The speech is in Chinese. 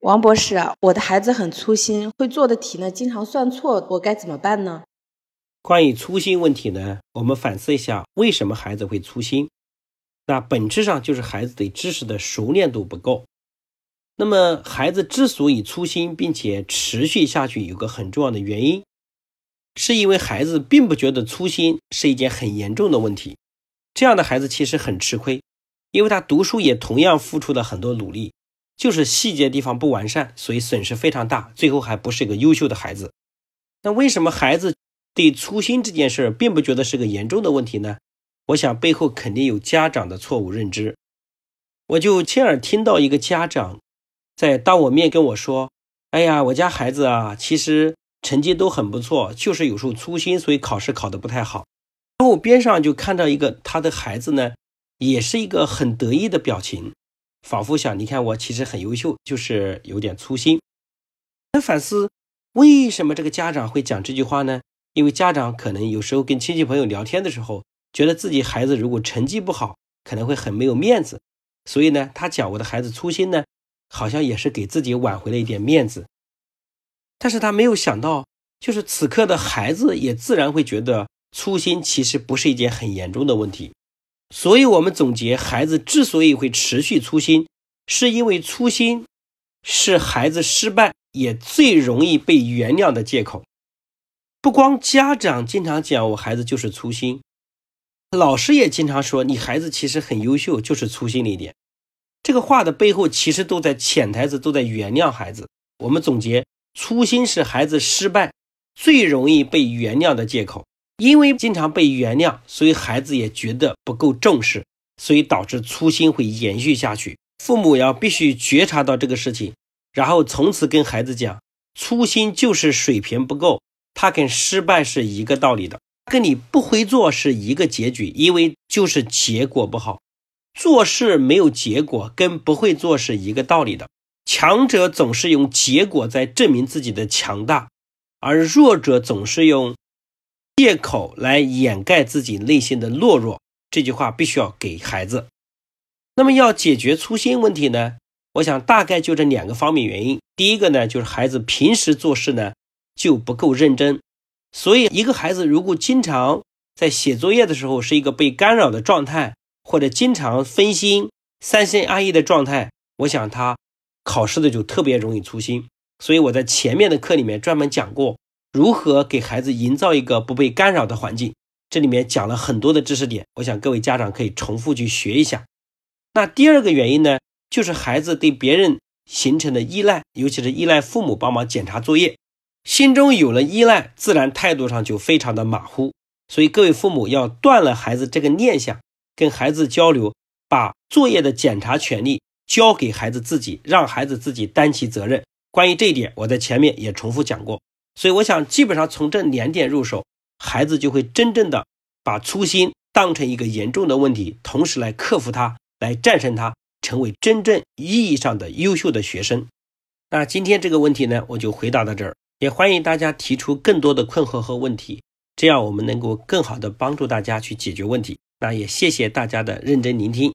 王博士，我的孩子很粗心，会做的题呢经常算错，我该怎么办呢？关于粗心问题呢，我们反思一下，为什么孩子会粗心？那本质上就是孩子对知识的熟练度不够。那么，孩子之所以粗心并且持续下去，有个很重要的原因，是因为孩子并不觉得粗心是一件很严重的问题。这样的孩子其实很吃亏，因为他读书也同样付出了很多努力。就是细节地方不完善，所以损失非常大，最后还不是一个优秀的孩子。那为什么孩子对粗心这件事并不觉得是个严重的问题呢？我想背后肯定有家长的错误认知。我就亲耳听到一个家长在当我面跟我说：“哎呀，我家孩子啊，其实成绩都很不错，就是有时候粗心，所以考试考得不太好。”然后边上就看到一个他的孩子呢，也是一个很得意的表情。仿佛想，你看我其实很优秀，就是有点粗心。那反思，为什么这个家长会讲这句话呢？因为家长可能有时候跟亲戚朋友聊天的时候，觉得自己孩子如果成绩不好，可能会很没有面子，所以呢，他讲我的孩子粗心呢，好像也是给自己挽回了一点面子。但是他没有想到，就是此刻的孩子也自然会觉得粗心其实不是一件很严重的问题。所以，我们总结，孩子之所以会持续粗心，是因为粗心是孩子失败也最容易被原谅的借口。不光家长经常讲我孩子就是粗心，老师也经常说你孩子其实很优秀，就是粗心了一点。这个话的背后，其实都在潜台词都在原谅孩子。我们总结，粗心是孩子失败最容易被原谅的借口。因为经常被原谅，所以孩子也觉得不够重视，所以导致粗心会延续下去。父母要必须觉察到这个事情，然后从此跟孩子讲，粗心就是水平不够，它跟失败是一个道理的，跟你不会做是一个结局，因为就是结果不好。做事没有结果，跟不会做是一个道理的。强者总是用结果在证明自己的强大，而弱者总是用。借口来掩盖自己内心的懦弱，这句话必须要给孩子。那么要解决粗心问题呢？我想大概就这两个方面原因。第一个呢，就是孩子平时做事呢就不够认真。所以一个孩子如果经常在写作业的时候是一个被干扰的状态，或者经常分心、三心二意的状态，我想他考试的就特别容易粗心。所以我在前面的课里面专门讲过。如何给孩子营造一个不被干扰的环境？这里面讲了很多的知识点，我想各位家长可以重复去学一下。那第二个原因呢，就是孩子对别人形成的依赖，尤其是依赖父母帮忙检查作业，心中有了依赖，自然态度上就非常的马虎。所以各位父母要断了孩子这个念想，跟孩子交流，把作业的检查权利交给孩子自己，让孩子自己担起责任。关于这一点，我在前面也重复讲过。所以我想，基本上从这两点入手，孩子就会真正的把粗心当成一个严重的问题，同时来克服它，来战胜它，成为真正意义上的优秀的学生。那今天这个问题呢，我就回答到这儿，也欢迎大家提出更多的困惑和问题，这样我们能够更好的帮助大家去解决问题。那也谢谢大家的认真聆听。